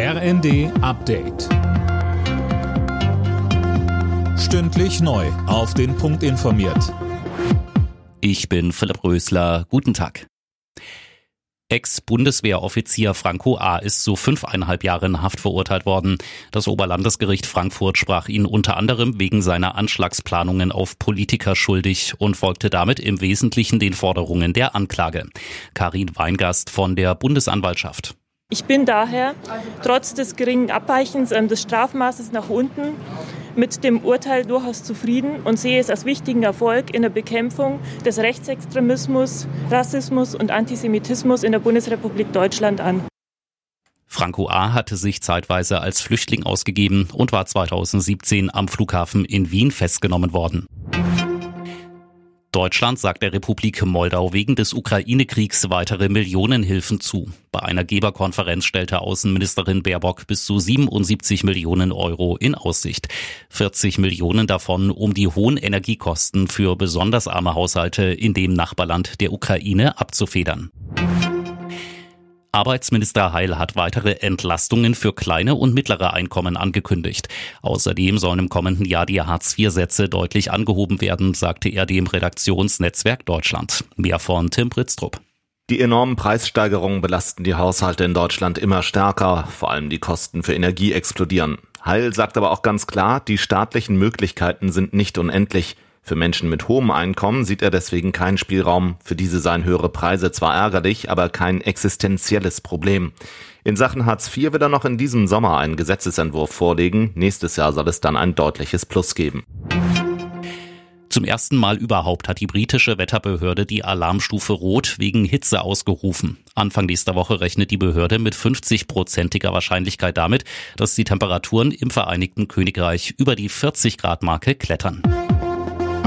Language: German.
RND Update. Stündlich neu. Auf den Punkt informiert. Ich bin Philipp Rösler. Guten Tag. Ex-Bundeswehroffizier Franco A. ist zu fünfeinhalb Jahren Haft verurteilt worden. Das Oberlandesgericht Frankfurt sprach ihn unter anderem wegen seiner Anschlagsplanungen auf Politiker schuldig und folgte damit im Wesentlichen den Forderungen der Anklage. Karin Weingast von der Bundesanwaltschaft. Ich bin daher trotz des geringen Abweichens ähm, des Strafmaßes nach unten mit dem Urteil durchaus zufrieden und sehe es als wichtigen Erfolg in der Bekämpfung des Rechtsextremismus, Rassismus und Antisemitismus in der Bundesrepublik Deutschland an. Franco A. hatte sich zeitweise als Flüchtling ausgegeben und war 2017 am Flughafen in Wien festgenommen worden. Deutschland sagt der Republik Moldau wegen des Ukraine-Kriegs weitere Millionenhilfen zu. Bei einer Geberkonferenz stellte Außenministerin Baerbock bis zu 77 Millionen Euro in Aussicht. 40 Millionen davon, um die hohen Energiekosten für besonders arme Haushalte in dem Nachbarland der Ukraine abzufedern. Arbeitsminister Heil hat weitere Entlastungen für kleine und mittlere Einkommen angekündigt. Außerdem sollen im kommenden Jahr die Hartz-IV-Sätze deutlich angehoben werden, sagte er dem Redaktionsnetzwerk Deutschland. Mehr von Tim Pritztrup. Die enormen Preissteigerungen belasten die Haushalte in Deutschland immer stärker, vor allem die Kosten für Energie explodieren. Heil sagt aber auch ganz klar, die staatlichen Möglichkeiten sind nicht unendlich. Für Menschen mit hohem Einkommen sieht er deswegen keinen Spielraum. Für diese seien höhere Preise zwar ärgerlich, aber kein existenzielles Problem. In Sachen Hartz IV wird er noch in diesem Sommer einen Gesetzesentwurf vorlegen. Nächstes Jahr soll es dann ein deutliches Plus geben. Zum ersten Mal überhaupt hat die britische Wetterbehörde die Alarmstufe Rot wegen Hitze ausgerufen. Anfang nächster Woche rechnet die Behörde mit 50-prozentiger Wahrscheinlichkeit damit, dass die Temperaturen im Vereinigten Königreich über die 40 Grad Marke klettern.